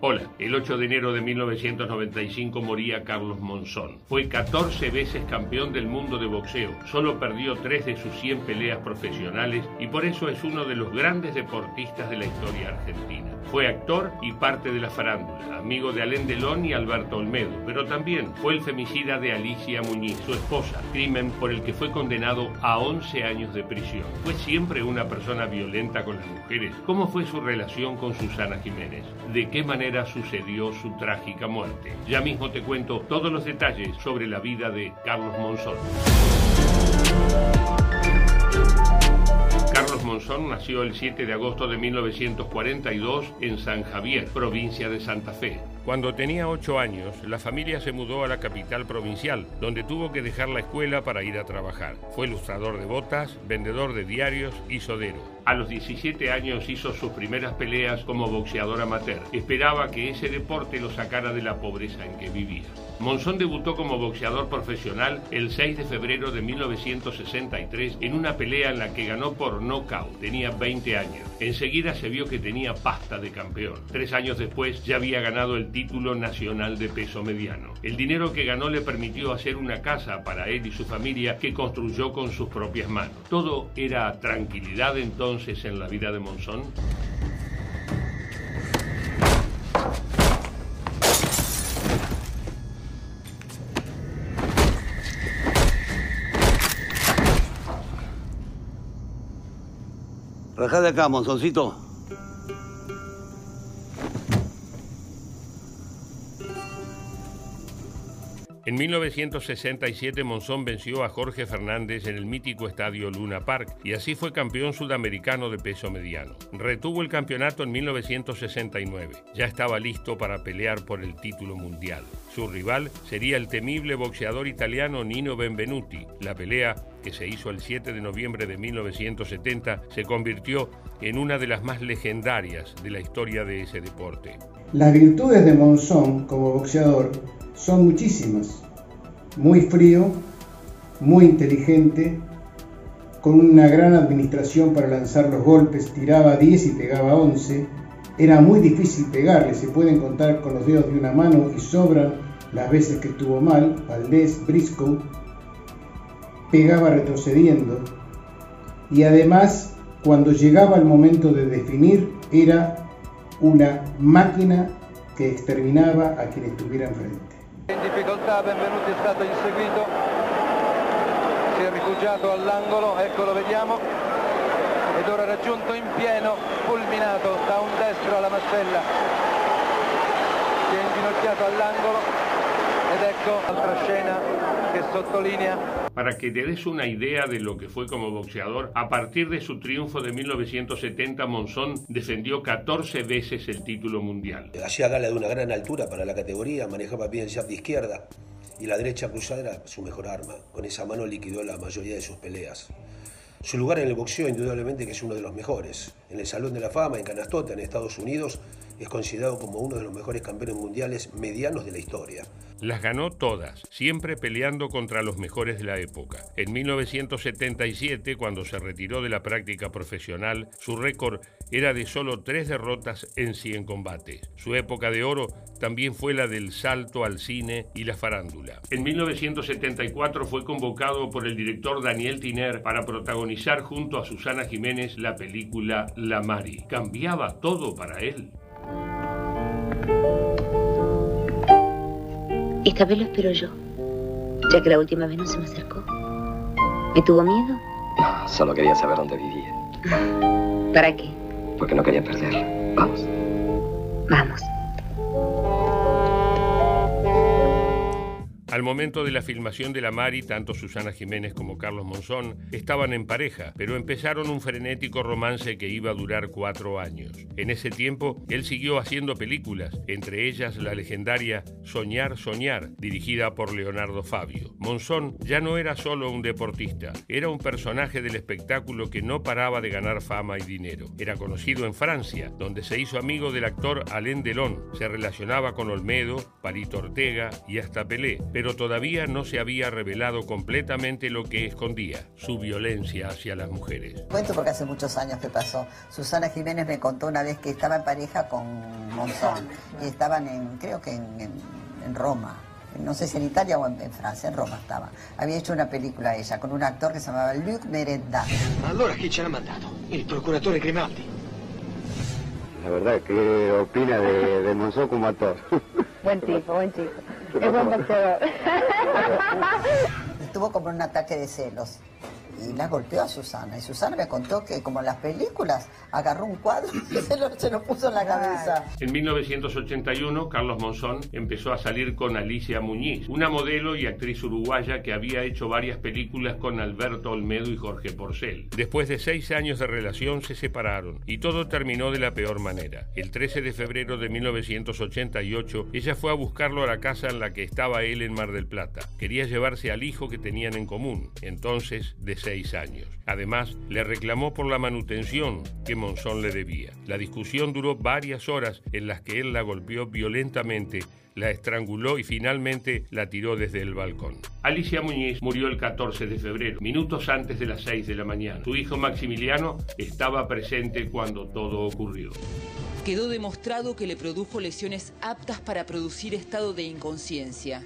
Hola, el 8 de enero de 1995 moría Carlos Monzón. Fue 14 veces campeón del mundo de boxeo, solo perdió 3 de sus 100 peleas profesionales y por eso es uno de los grandes deportistas de la historia argentina. Fue actor y parte de la farándula, amigo de Alain Delon y Alberto Olmedo, pero también fue el femicida de Alicia Muñiz, su esposa, crimen por el que fue condenado a 11 años de prisión. Fue siempre una persona violenta con las mujeres. ¿Cómo fue su relación con Susana Jiménez? ¿De qué manera sucedió su trágica muerte. Ya mismo te cuento todos los detalles sobre la vida de Carlos Monzón. Carlos Monzón nació el 7 de agosto de 1942 en San Javier, provincia de Santa Fe. Cuando tenía 8 años, la familia se mudó a la capital provincial, donde tuvo que dejar la escuela para ir a trabajar. Fue ilustrador de botas, vendedor de diarios y sodero. A los 17 años hizo sus primeras peleas como boxeador amateur. Esperaba que ese deporte lo sacara de la pobreza en que vivía. Monzón debutó como boxeador profesional el 6 de febrero de 1963 en una pelea en la que ganó por nocaut. Tenía 20 años. Enseguida se vio que tenía pasta de campeón. Tres años después ya había ganado el título nacional de peso mediano. El dinero que ganó le permitió hacer una casa para él y su familia que construyó con sus propias manos. Todo era tranquilidad entonces en la vida de Monzón? Rajá de acá, Monzoncito. En 1967 Monzón venció a Jorge Fernández en el mítico estadio Luna Park y así fue campeón sudamericano de peso mediano. Retuvo el campeonato en 1969. Ya estaba listo para pelear por el título mundial. Su rival sería el temible boxeador italiano Nino Benvenuti. La pelea, que se hizo el 7 de noviembre de 1970, se convirtió en una de las más legendarias de la historia de ese deporte. Las virtudes de Monzón como boxeador son muchísimas. Muy frío, muy inteligente, con una gran administración para lanzar los golpes, tiraba 10 y pegaba 11. Era muy difícil pegarle, se pueden contar con los dedos de una mano y sobran las veces que estuvo mal. Valdés, Briscoe, pegaba retrocediendo. Y además, cuando llegaba el momento de definir, era una máquina que exterminaba a quien estuviera enfrente. In difficoltà, benvenuti è stato inseguito, si è rifugiato all'angolo, eccolo vediamo, ed ora raggiunto in pieno, fulminato da un destro alla mascella, si è inginocchiato all'angolo ed ecco altra scena che sottolinea para que te des una idea de lo que fue como boxeador, a partir de su triunfo de 1970, Monzón defendió 14 veces el título mundial. Hacía gala de una gran altura para la categoría, manejaba bien el jab de izquierda y la derecha cruzada era su mejor arma. Con esa mano liquidó la mayoría de sus peleas. Su lugar en el boxeo indudablemente que es uno de los mejores. En el Salón de la Fama, en Canastota, en Estados Unidos, es considerado como uno de los mejores campeones mundiales medianos de la historia. Las ganó todas, siempre peleando contra los mejores de la época. En 1977, cuando se retiró de la práctica profesional, su récord era de solo tres derrotas en 100 combates. Su época de oro también fue la del salto al cine y la farándula. En 1974 fue convocado por el director Daniel Tiner para protagonizar junto a Susana Jiménez la película La Mari. Cambiaba todo para él. Esta vez lo espero yo, ya que la última vez no se me acercó. ¿Me tuvo miedo? No, solo quería saber dónde vivía. ¿Para qué? Porque no quería perderla. Vamos. Vamos. Al momento de la filmación de La Mari, tanto Susana Jiménez como Carlos Monzón estaban en pareja, pero empezaron un frenético romance que iba a durar cuatro años. En ese tiempo, él siguió haciendo películas, entre ellas la legendaria Soñar, Soñar, dirigida por Leonardo Fabio. Monzón ya no era solo un deportista, era un personaje del espectáculo que no paraba de ganar fama y dinero. Era conocido en Francia, donde se hizo amigo del actor Alain Delon, se relacionaba con Olmedo, Palito Ortega y hasta Pelé, pero pero todavía no se había revelado completamente lo que escondía, su violencia hacia las mujeres. Cuento porque hace muchos años que pasó. Susana Jiménez me contó una vez que estaba en pareja con Monzón y estaban en, creo que en, Roma. No sé si en Italia o en, Francia, en Roma estaba. Había hecho una película ella con un actor que se llamaba Luc Merenda. Allora chi ce l'ha mandato? Il procuratore Grimaldi. La verdad, ¿qué opina de, de Monzón como actor? Buen tipo, buen tipo. Es buen boxeador. Tuvo como un ataque de celos y la golpeó a Susana. Y Susana me contó que, como en las películas, agarró un cuadro y se lo, puso en la cabeza. En 1981, Carlos Monzón empezó a salir con Alicia Muñiz, una modelo y actriz uruguaya que había hecho varias películas con Alberto Olmedo y Jorge Porcel. Después de seis años de relación, se separaron y todo terminó de la peor manera. El 13 de febrero de 1988, ella fue a buscarlo a la casa en la que estaba él en Mar del Plata. Quería llevarse al hijo que tenían en común, entonces de Además, le reclamó por la manutención que Monzón le debía. La discusión duró varias horas en las que él la golpeó violentamente la estranguló y finalmente la tiró desde el balcón. Alicia Muñiz murió el 14 de febrero, minutos antes de las 6 de la mañana. Su hijo Maximiliano estaba presente cuando todo ocurrió. Quedó demostrado que le produjo lesiones aptas para producir estado de inconsciencia.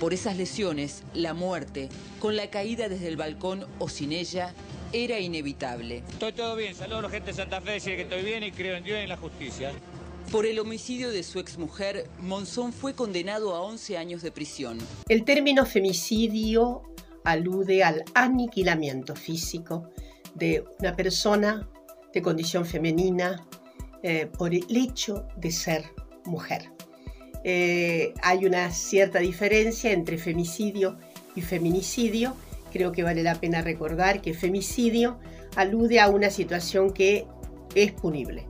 Por esas lesiones, la muerte, con la caída desde el balcón o sin ella, era inevitable. Estoy todo bien, saludo a la gente de Santa Fe, decir que estoy bien y creo en Dios y en la justicia. Por el homicidio de su exmujer, Monzón fue condenado a 11 años de prisión. El término femicidio alude al aniquilamiento físico de una persona de condición femenina eh, por el hecho de ser mujer. Eh, hay una cierta diferencia entre femicidio y feminicidio. Creo que vale la pena recordar que femicidio alude a una situación que es punible,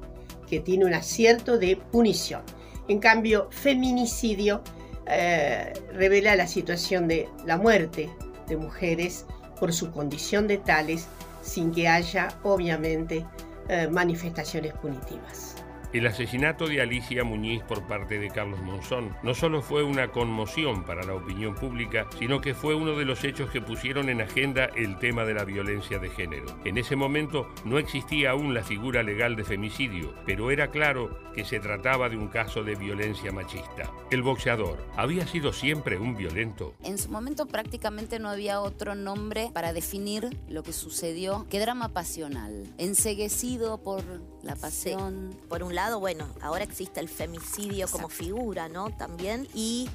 que tiene un acierto de punición. En cambio, feminicidio eh, revela la situación de la muerte de mujeres por su condición de tales sin que haya, obviamente, eh, manifestaciones punitivas. El asesinato de Alicia Muñiz por parte de Carlos Monzón no solo fue una conmoción para la opinión pública, sino que fue uno de los hechos que pusieron en agenda el tema de la violencia de género. En ese momento no existía aún la figura legal de femicidio, pero era claro que se trataba de un caso de violencia machista. El boxeador había sido siempre un violento. En su momento prácticamente no había otro nombre para definir lo que sucedió que drama pasional, enseguecido por la pasión. Por un lado bueno, ahora existe el femicidio como figura, ¿no? También, y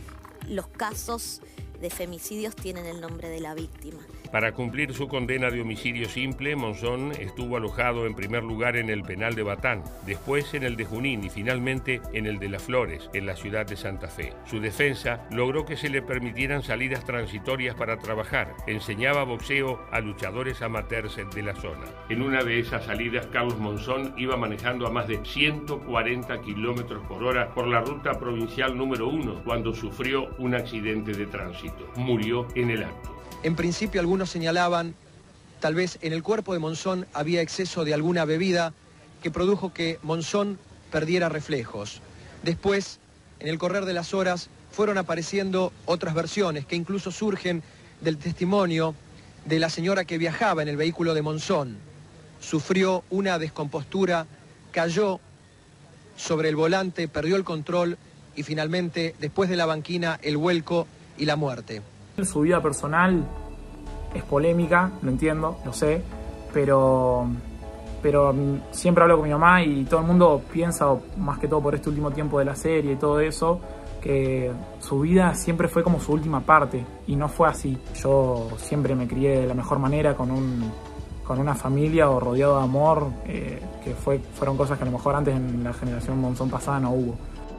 los casos de femicidios tienen el nombre de la víctima. Para cumplir su condena de homicidio simple, Monzón estuvo alojado en primer lugar en el penal de Batán, después en el de Junín y finalmente en el de Las Flores, en la ciudad de Santa Fe. Su defensa logró que se le permitieran salidas transitorias para trabajar. Enseñaba boxeo a luchadores amateurs de la zona. En una de esas salidas, Carlos Monzón iba manejando a más de 140 kilómetros por hora por la ruta provincial número 1 cuando sufrió un accidente de tránsito. Murió en el acto. En principio algunos señalaban, tal vez en el cuerpo de Monzón había exceso de alguna bebida que produjo que Monzón perdiera reflejos. Después, en el correr de las horas, fueron apareciendo otras versiones que incluso surgen del testimonio de la señora que viajaba en el vehículo de Monzón. Sufrió una descompostura, cayó sobre el volante, perdió el control y finalmente, después de la banquina, el vuelco y la muerte. Su vida personal es polémica, lo entiendo, lo sé, pero, pero siempre hablo con mi mamá y todo el mundo piensa, más que todo por este último tiempo de la serie y todo eso, que su vida siempre fue como su última parte y no fue así. Yo siempre me crié de la mejor manera con un con una familia o rodeado de amor, eh, que fue, fueron cosas que a lo mejor antes en la generación Monzón pasada no hubo.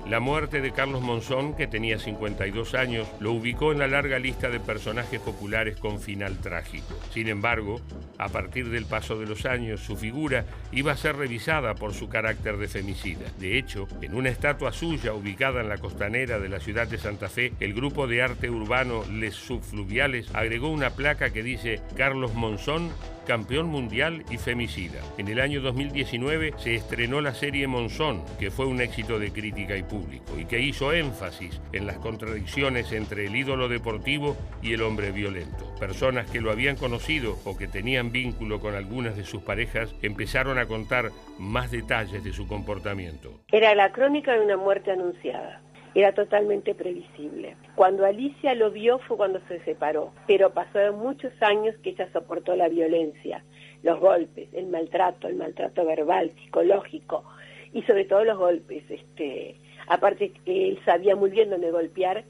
La muerte de Carlos Monzón, que tenía 52 años, lo ubicó en la larga lista de personajes populares con final trágico. Sin embargo, a partir del paso de los años, su figura iba a ser revisada por su carácter de femicida. De hecho, en una estatua suya ubicada en la costanera de la ciudad de Santa Fe, el grupo de arte urbano Les Subfluviales agregó una placa que dice Carlos Monzón campeón mundial y femicida. En el año 2019 se estrenó la serie Monzón, que fue un éxito de crítica y público, y que hizo énfasis en las contradicciones entre el ídolo deportivo y el hombre violento. Personas que lo habían conocido o que tenían vínculo con algunas de sus parejas empezaron a contar más detalles de su comportamiento. Era la crónica de una muerte anunciada era totalmente previsible. Cuando Alicia lo vio fue cuando se separó, pero pasaron muchos años que ella soportó la violencia, los golpes, el maltrato, el maltrato verbal, psicológico y sobre todo los golpes. Este, aparte él sabía muy bien dónde golpear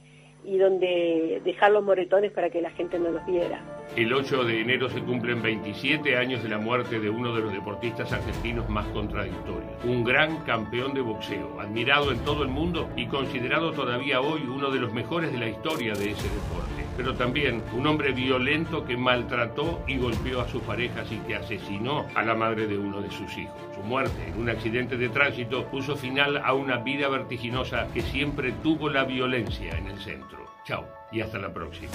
y dónde dejar los moretones para que la gente no los viera. El 8 de enero se cumplen 27 años de la muerte de uno de los deportistas argentinos más contradictorios. Un gran campeón de boxeo, admirado en todo el mundo y considerado todavía hoy uno de los mejores de la historia de ese deporte. Pero también un hombre violento que maltrató y golpeó a sus parejas y que asesinó a la madre de uno de sus hijos. Su muerte en un accidente de tránsito puso final a una vida vertiginosa que siempre tuvo la violencia en el centro. Chao y hasta la próxima.